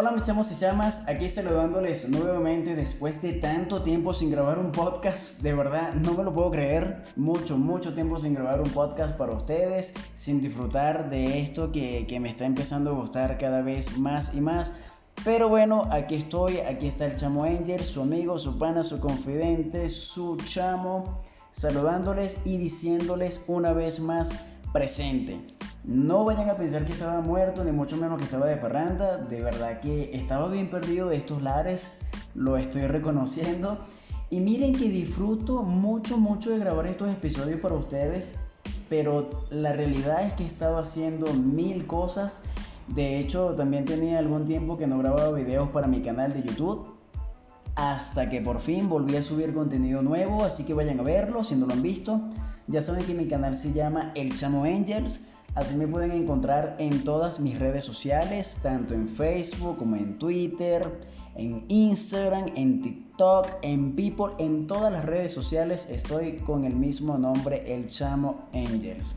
Hola mis chamos y chamas, aquí saludándoles nuevamente después de tanto tiempo sin grabar un podcast, de verdad no me lo puedo creer, mucho, mucho tiempo sin grabar un podcast para ustedes, sin disfrutar de esto que, que me está empezando a gustar cada vez más y más. Pero bueno, aquí estoy, aquí está el chamo Angel, su amigo, su pana, su confidente, su chamo, saludándoles y diciéndoles una vez más presente. No vayan a pensar que estaba muerto, ni mucho menos que estaba de parranda. De verdad que estaba bien perdido de estos lares, lo estoy reconociendo. Y miren que disfruto mucho, mucho de grabar estos episodios para ustedes. Pero la realidad es que estaba haciendo mil cosas. De hecho, también tenía algún tiempo que no grababa videos para mi canal de YouTube. Hasta que por fin volví a subir contenido nuevo. Así que vayan a verlo si no lo han visto. Ya saben que mi canal se llama El Chamo Angels. Así me pueden encontrar en todas mis redes sociales, tanto en Facebook como en Twitter, en Instagram, en TikTok, en People, en todas las redes sociales estoy con el mismo nombre, El Chamo Angels.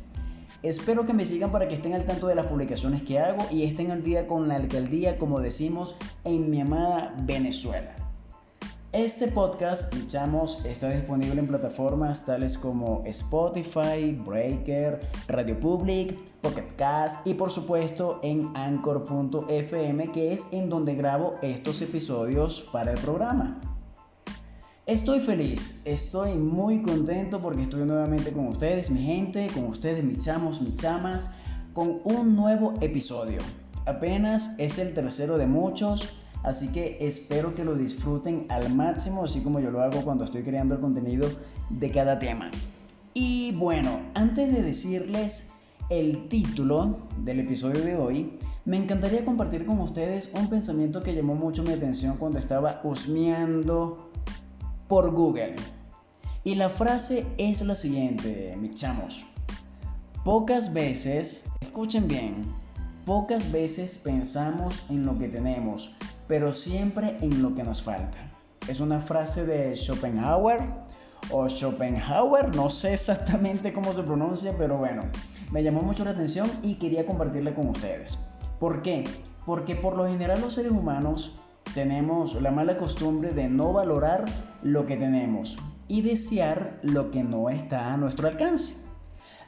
Espero que me sigan para que estén al tanto de las publicaciones que hago y estén al día con la alcaldía, como decimos en mi amada Venezuela. Este podcast, Chamos, está disponible en plataformas tales como Spotify, Breaker, Radio Public, Pocket Cast y por supuesto en Anchor.fm, que es en donde grabo estos episodios para el programa. Estoy feliz, estoy muy contento porque estoy nuevamente con ustedes, mi gente, con ustedes, mis chamos, mis chamas, con un nuevo episodio. Apenas es el tercero de muchos Así que espero que lo disfruten al máximo, así como yo lo hago cuando estoy creando el contenido de cada tema. Y bueno, antes de decirles el título del episodio de hoy, me encantaría compartir con ustedes un pensamiento que llamó mucho mi atención cuando estaba husmeando por Google. Y la frase es la siguiente, mis chamos. Pocas veces, escuchen bien, pocas veces pensamos en lo que tenemos, pero siempre en lo que nos falta. Es una frase de Schopenhauer o Schopenhauer, no sé exactamente cómo se pronuncia, pero bueno, me llamó mucho la atención y quería compartirla con ustedes. ¿Por qué? Porque por lo general los seres humanos tenemos la mala costumbre de no valorar lo que tenemos y desear lo que no está a nuestro alcance.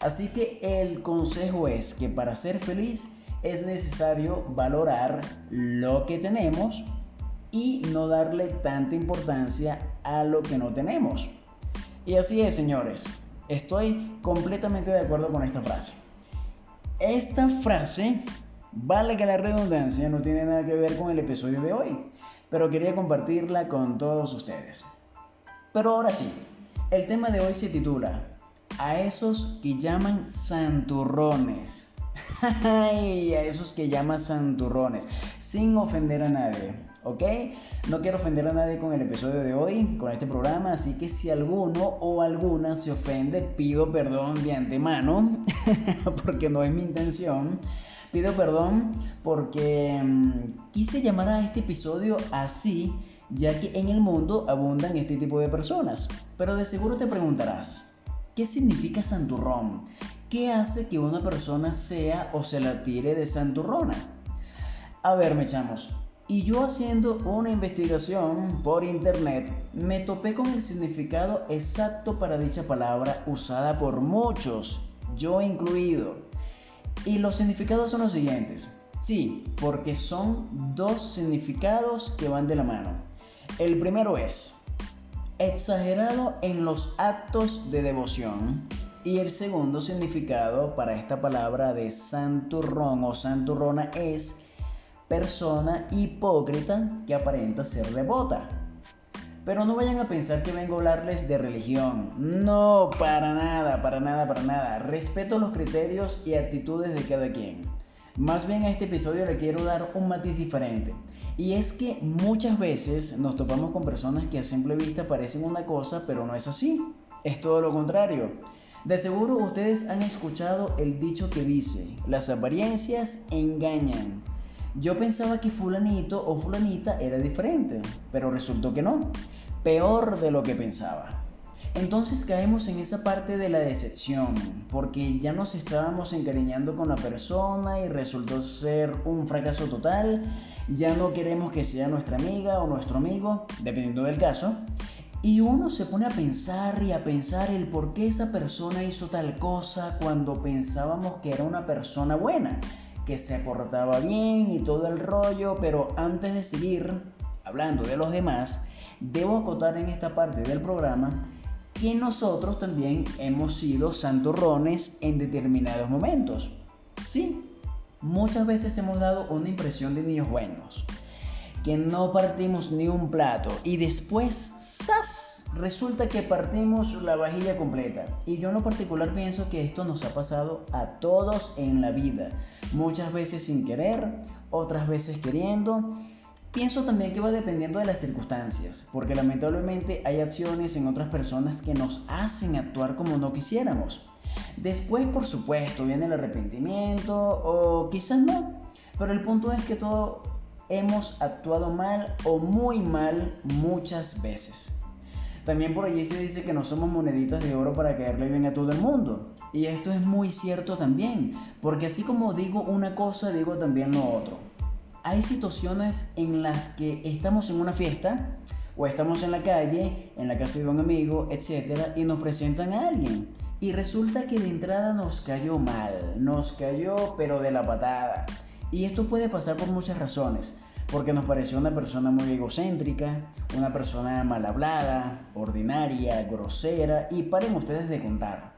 Así que el consejo es que para ser feliz es necesario valorar lo que tenemos y no darle tanta importancia a lo que no tenemos. Y así es, señores. Estoy completamente de acuerdo con esta frase. Esta frase, vale que la redundancia, no tiene nada que ver con el episodio de hoy, pero quería compartirla con todos ustedes. Pero ahora sí, el tema de hoy se titula A esos que llaman santurrones. A esos que llaman santurrones, sin ofender a nadie, ¿ok? No quiero ofender a nadie con el episodio de hoy, con este programa, así que si alguno o alguna se ofende, pido perdón de antemano, porque no es mi intención. Pido perdón porque mm, quise llamar a este episodio así, ya que en el mundo abundan este tipo de personas. Pero de seguro te preguntarás, ¿qué significa santurrón? ¿Qué hace que una persona sea o se la tire de santurrona? A ver, me echamos. Y yo haciendo una investigación por internet, me topé con el significado exacto para dicha palabra usada por muchos, yo incluido. Y los significados son los siguientes. Sí, porque son dos significados que van de la mano. El primero es exagerado en los actos de devoción. Y el segundo significado para esta palabra de santurrón o santurrona es persona hipócrita que aparenta ser devota. Pero no vayan a pensar que vengo a hablarles de religión. No, para nada, para nada, para nada. Respeto los criterios y actitudes de cada quien. Más bien a este episodio le quiero dar un matiz diferente. Y es que muchas veces nos topamos con personas que a simple vista parecen una cosa, pero no es así. Es todo lo contrario. De seguro ustedes han escuchado el dicho que dice, las apariencias engañan. Yo pensaba que fulanito o fulanita era diferente, pero resultó que no. Peor de lo que pensaba. Entonces caemos en esa parte de la decepción, porque ya nos estábamos encariñando con la persona y resultó ser un fracaso total, ya no queremos que sea nuestra amiga o nuestro amigo, dependiendo del caso, y uno se pone a pensar y a pensar el por qué esa persona hizo tal cosa cuando pensábamos que era una persona buena, que se portaba bien y todo el rollo, pero antes de seguir hablando de los demás, debo acotar en esta parte del programa que nosotros también hemos sido santurrones en determinados momentos. Sí, muchas veces hemos dado una impresión de niños buenos, que no partimos ni un plato y después, Resulta que partimos la vajilla completa. Y yo en lo particular pienso que esto nos ha pasado a todos en la vida. Muchas veces sin querer, otras veces queriendo Pienso también que va dependiendo de las circunstancias, porque lamentablemente hay acciones en otras personas que nos hacen actuar como no quisiéramos. Después, por supuesto, viene el arrepentimiento o quizás no, pero el punto es que todos hemos actuado mal o muy mal muchas veces. También por allí se dice que no somos moneditas de oro para caerle bien a todo el mundo. Y esto es muy cierto también, porque así como digo una cosa, digo también lo otro hay situaciones en las que estamos en una fiesta o estamos en la calle, en la casa de un amigo, etcétera, y nos presentan a alguien. Y resulta que de entrada nos cayó mal, nos cayó pero de la patada. Y esto puede pasar por muchas razones, porque nos pareció una persona muy egocéntrica, una persona mal hablada, ordinaria, grosera, y paren ustedes de contar.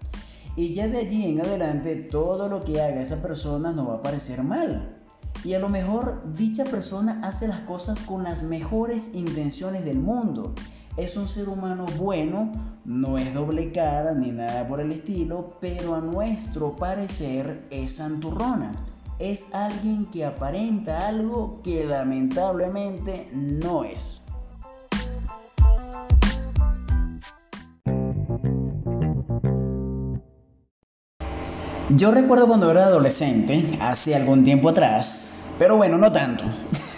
Y ya de allí en adelante todo lo que haga esa persona nos va a parecer mal. Y a lo mejor dicha persona hace las cosas con las mejores intenciones del mundo. Es un ser humano bueno, no es doble cara ni nada por el estilo, pero a nuestro parecer es santurrona. Es alguien que aparenta algo que lamentablemente no es. Yo recuerdo cuando era adolescente, hace algún tiempo atrás, pero bueno, no tanto,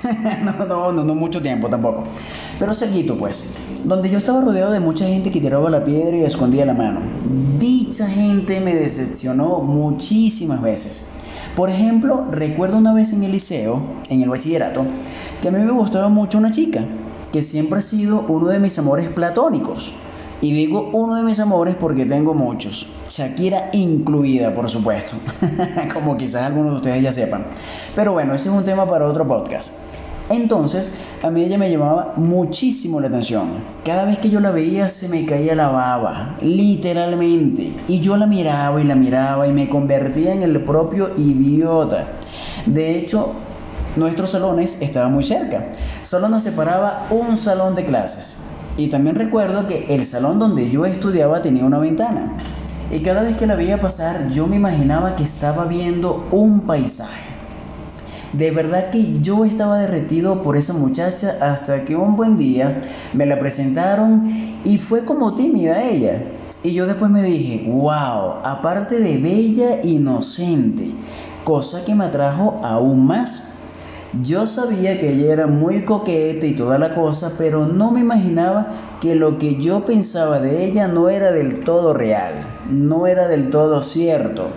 no, no, no, no, mucho tiempo tampoco, pero seguito pues, donde yo estaba rodeado de mucha gente que tiraba la piedra y escondía la mano. Dicha gente me decepcionó muchísimas veces. Por ejemplo, recuerdo una vez en el liceo, en el bachillerato, que a mí me gustaba mucho una chica, que siempre ha sido uno de mis amores platónicos. Y digo uno de mis amores porque tengo muchos. Shakira incluida, por supuesto. Como quizás algunos de ustedes ya sepan. Pero bueno, ese es un tema para otro podcast. Entonces, a mí ella me llamaba muchísimo la atención. Cada vez que yo la veía se me caía la baba, literalmente. Y yo la miraba y la miraba y me convertía en el propio idiota. De hecho, nuestros salones estaban muy cerca. Solo nos separaba un salón de clases. Y también recuerdo que el salón donde yo estudiaba tenía una ventana. Y cada vez que la veía pasar yo me imaginaba que estaba viendo un paisaje. De verdad que yo estaba derretido por esa muchacha hasta que un buen día me la presentaron y fue como tímida ella. Y yo después me dije, wow, aparte de bella, inocente, cosa que me atrajo aún más. Yo sabía que ella era muy coqueta y toda la cosa, pero no me imaginaba que lo que yo pensaba de ella no era del todo real, no era del todo cierto.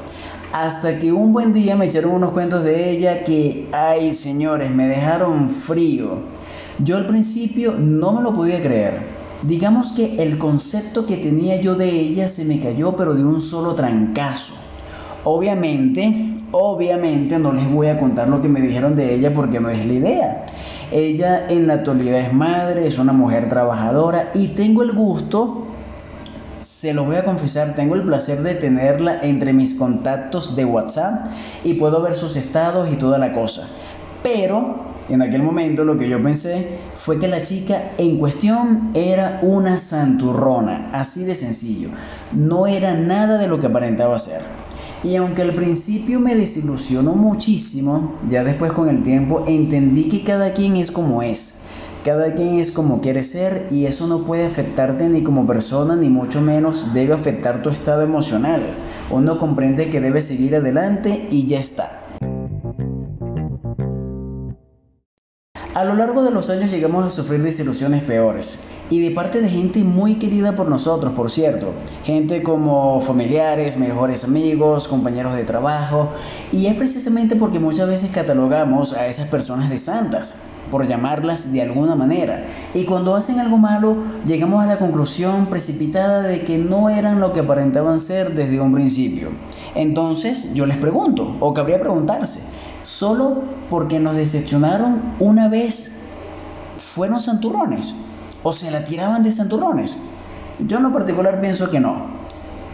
Hasta que un buen día me echaron unos cuentos de ella que, ay señores, me dejaron frío. Yo al principio no me lo podía creer. Digamos que el concepto que tenía yo de ella se me cayó pero de un solo trancazo. Obviamente Obviamente no les voy a contar lo que me dijeron de ella porque no es la idea. Ella en la actualidad es madre, es una mujer trabajadora y tengo el gusto, se lo voy a confesar, tengo el placer de tenerla entre mis contactos de WhatsApp y puedo ver sus estados y toda la cosa. Pero en aquel momento lo que yo pensé fue que la chica en cuestión era una santurrona, así de sencillo. No era nada de lo que aparentaba ser. Y aunque al principio me desilusionó muchísimo, ya después con el tiempo entendí que cada quien es como es. Cada quien es como quiere ser y eso no puede afectarte ni como persona ni mucho menos debe afectar tu estado emocional. Uno comprende que debe seguir adelante y ya está. A lo largo de los años llegamos a sufrir desilusiones peores y de parte de gente muy querida por nosotros, por cierto. Gente como familiares, mejores amigos, compañeros de trabajo. Y es precisamente porque muchas veces catalogamos a esas personas de santas, por llamarlas de alguna manera. Y cuando hacen algo malo, llegamos a la conclusión precipitada de que no eran lo que aparentaban ser desde un principio. Entonces yo les pregunto, o cabría preguntarse, ¿solo porque nos decepcionaron una vez fueron santurrones? ¿O se la tiraban de santurrones? Yo en lo particular pienso que no.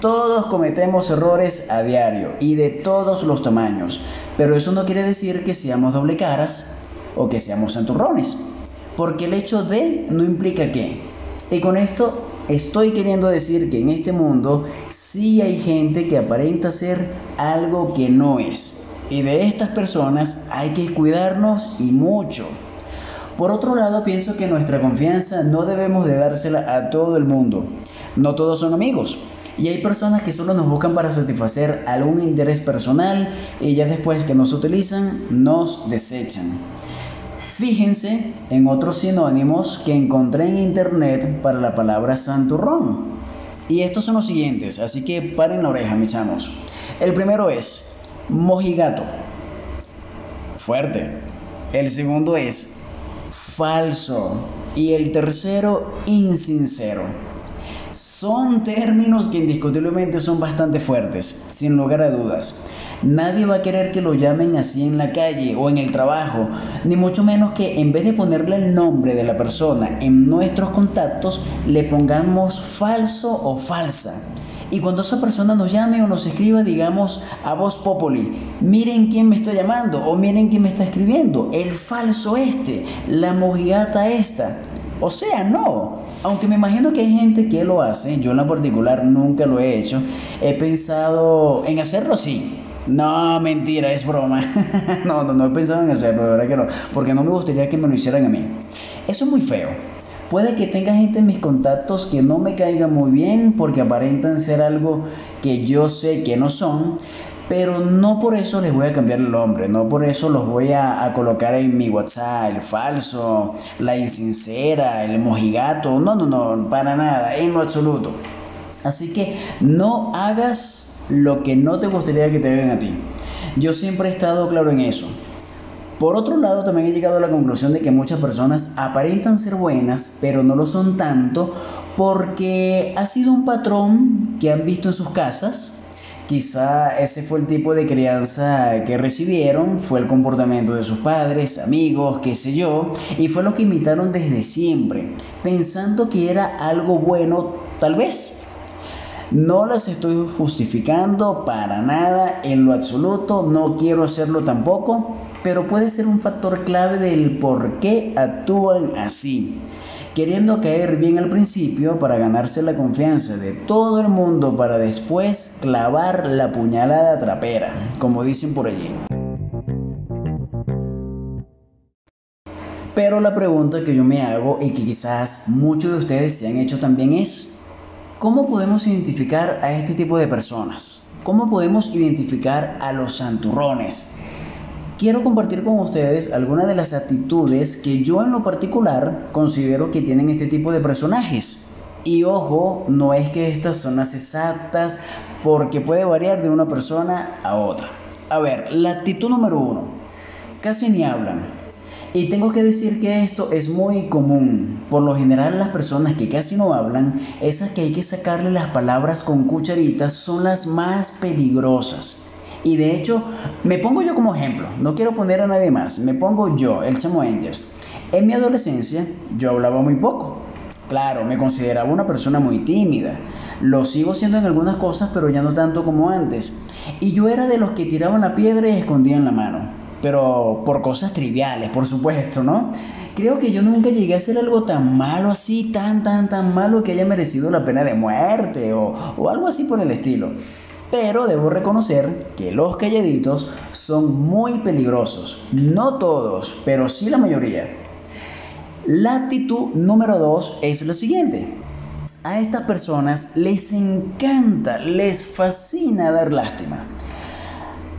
Todos cometemos errores a diario y de todos los tamaños, pero eso no quiere decir que seamos doble caras o que seamos santurrones, porque el hecho de no implica que. Y con esto estoy queriendo decir que en este mundo sí hay gente que aparenta ser algo que no es. Y de estas personas hay que cuidarnos y mucho. Por otro lado, pienso que nuestra confianza no debemos de dársela a todo el mundo. No todos son amigos. Y hay personas que solo nos buscan para satisfacer algún interés personal y ya después que nos utilizan, nos desechan. Fíjense en otros sinónimos que encontré en internet para la palabra santurrón. Y estos son los siguientes, así que paren la oreja, mis chamos. El primero es mojigato. Fuerte. El segundo es falso. Y el tercero, insincero. Son términos que indiscutiblemente son bastante fuertes, sin lugar a dudas. Nadie va a querer que lo llamen así en la calle o en el trabajo, ni mucho menos que en vez de ponerle el nombre de la persona en nuestros contactos, le pongamos falso o falsa. Y cuando esa persona nos llame o nos escriba, digamos a voz populi, miren quién me está llamando o miren quién me está escribiendo, el falso este, la mojigata esta. O sea, no. Aunque me imagino que hay gente que lo hace, yo en lo particular nunca lo he hecho, he pensado en hacerlo sí. No, mentira, es broma. no, no, no he pensado en hacerlo, de verdad que no. Porque no me gustaría que me lo hicieran a mí. Eso es muy feo. Puede que tenga gente en mis contactos que no me caiga muy bien porque aparentan ser algo que yo sé que no son, pero no por eso les voy a cambiar el nombre, no por eso los voy a, colocar en mi WhatsApp, el falso, la insincera, el mojigato, no, no, no, para nada, en lo absoluto. Así que no hagas lo que no te gustaría que te hagan a ti. Yo siempre he estado claro en eso. Por otro lado, también he llegado a la conclusión de que muchas personas aparentan ser buenas, pero no lo son tanto porque ha sido un patrón que han visto en sus casas. Quizá ese fue el tipo de crianza que recibieron, fue el comportamiento de sus padres, amigos, qué sé yo, y fue lo que imitaron desde siempre, pensando que era algo bueno, tal vez, no las estoy justificando para nada en lo absoluto, no quiero hacerlo tampoco, pero puede ser un factor clave del por qué actúan así. Queriendo caer bien al principio para ganarse la confianza de todo el mundo para después clavar la puñalada trapera, como dicen por allí. Pero la pregunta que yo me hago y que quizás muchos de ustedes se han hecho también es, ¿Cómo podemos identificar a este tipo de personas? ¿Cómo podemos identificar a los santurrones? Quiero compartir con ustedes algunas de las actitudes que yo en lo particular considero que tienen este tipo de personajes. Y ojo, no es que estas son las exactas porque puede variar de una persona a otra. A ver, la actitud número uno. Casi ni hablan y tengo que decir que esto es muy común. Por lo general las personas que casi no hablan, esas que hay que sacarle las palabras con cucharitas, son las más peligrosas. Y de hecho, me pongo yo como ejemplo, no quiero poner a nadie más, me pongo yo, el chamo Angels. En mi adolescencia yo hablaba muy poco. Claro, me consideraba una persona muy tímida. Lo sigo siendo en algunas cosas, pero ya no tanto como antes. Y yo era de los que tiraban la piedra y escondían la mano pero por cosas triviales, por supuesto, ¿no? Creo que yo nunca llegué a hacer algo tan malo así, tan, tan, tan malo que haya merecido la pena de muerte o, o algo así por el estilo. Pero debo reconocer que los calladitos son muy peligrosos. No todos, pero sí la mayoría. La actitud número dos es la siguiente. A estas personas les encanta, les fascina dar lástima.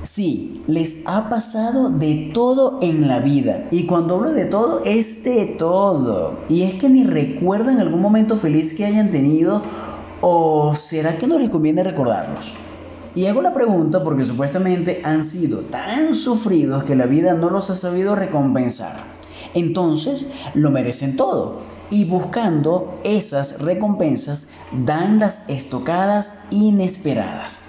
Sí, les ha pasado de todo en la vida. Y cuando hablo de todo, es de todo. Y es que ni recuerdan algún momento feliz que hayan tenido o será que no les conviene recordarlos. Y hago la pregunta porque supuestamente han sido tan sufridos que la vida no los ha sabido recompensar. Entonces lo merecen todo. Y buscando esas recompensas dan las estocadas inesperadas.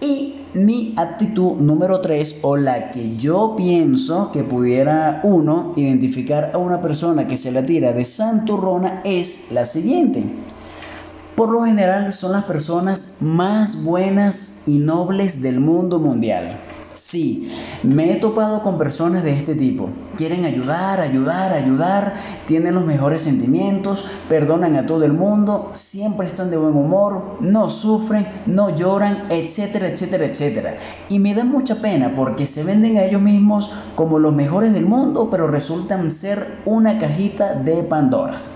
Y mi actitud número 3 o la que yo pienso que pudiera uno identificar a una persona que se la tira de santurrona es la siguiente. Por lo general son las personas más buenas y nobles del mundo mundial. Sí, me he topado con personas de este tipo. Quieren ayudar, ayudar, ayudar, tienen los mejores sentimientos, perdonan a todo el mundo, siempre están de buen humor, no sufren, no lloran, etcétera, etcétera, etcétera. Y me da mucha pena porque se venden a ellos mismos como los mejores del mundo, pero resultan ser una cajita de Pandoras.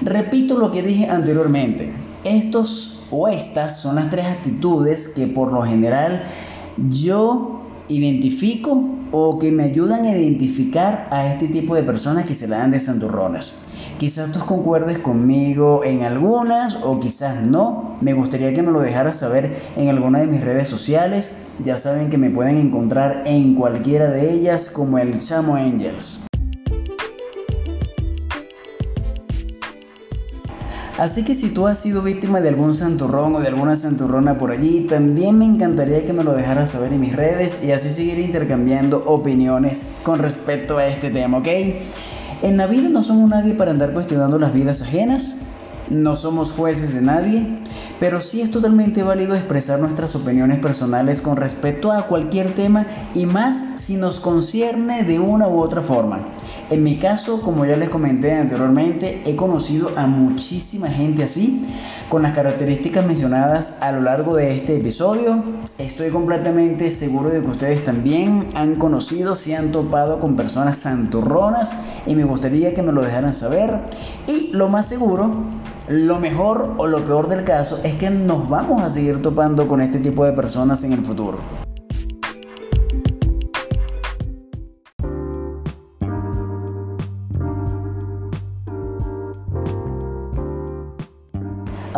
Repito lo que dije anteriormente. Estos o estas son las tres actitudes que por lo general yo identifico o que me ayudan a identificar a este tipo de personas que se la dan de santurronas. Quizás tú concuerdes conmigo en algunas o quizás no. Me gustaría que me lo dejaras saber en alguna de mis redes sociales. Ya saben que me pueden encontrar en cualquiera de ellas como el Chamo Angels. Así que si tú has sido víctima de algún santurrón o de alguna santurrona por allí, también me encantaría que me lo dejaras saber en mis redes y así seguir intercambiando opiniones con respecto a este tema, ¿ok? En la vida no somos nadie para andar cuestionando las vidas ajenas, no somos jueces de nadie, pero sí es totalmente válido expresar nuestras opiniones personales con respecto a cualquier tema y más si nos concierne de una u otra forma. En mi caso, como ya les comenté anteriormente, he conocido a muchísima gente así, con las características mencionadas a lo largo de este episodio. Estoy completamente seguro de que ustedes también han conocido, se han topado con personas santurronas y me gustaría que me lo dejaran saber. Y lo más seguro, lo mejor o lo peor del caso es que nos vamos a seguir topando con este tipo de personas en el futuro.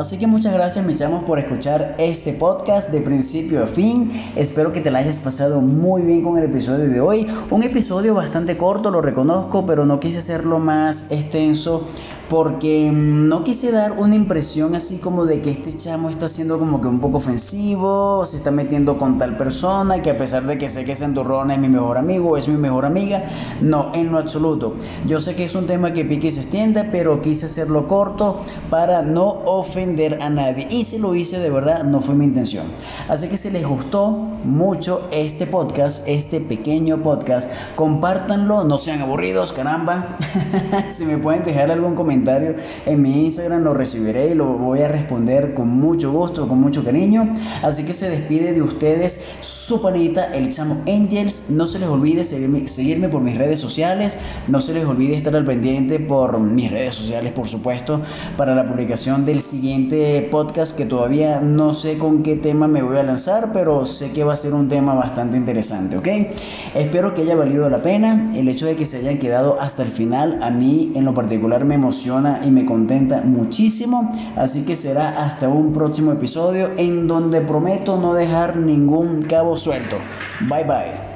Así que muchas gracias mis chamos por escuchar este podcast de principio a fin. Espero que te la hayas pasado muy bien con el episodio de hoy. Un episodio bastante corto, lo reconozco, pero no quise hacerlo más extenso porque mm, no quise dar una impresión así como de que este chamo está siendo como que un poco ofensivo, se está metiendo con tal persona, que a pesar de que sé que es Andorrona es mi mejor amigo, es mi mejor amiga, no, en lo absoluto. Yo sé que es un tema que pique y se extiende, pero quise hacerlo corto para no ofender a nadie. Y si lo hice de verdad, no fue mi intención. Así que si les gustó mucho este podcast, este pequeño podcast, compártanlo, no sean aburridos, caramba. si me pueden dejar algún comentario en mi Instagram, lo recibiré y lo voy a responder con mucho gusto, con mucho cariño. Así que se despide de ustedes su panita, el chamo Angels. No se les olvide seguirme, seguirme por mis redes sociales. No se les olvide estar al pendiente por mis redes sociales, por supuesto, para la publicación del siguiente podcast que todavía no sé con qué tema me voy a lanzar, pero sé que va a ser un tema bastante interesante, ¿ok? Espero que haya valido la pena. El hecho de que se hayan quedado hasta el final, a mí en lo particular me y me contenta muchísimo. Así que será hasta un próximo episodio en donde prometo no dejar ningún cabo suelto. Bye bye.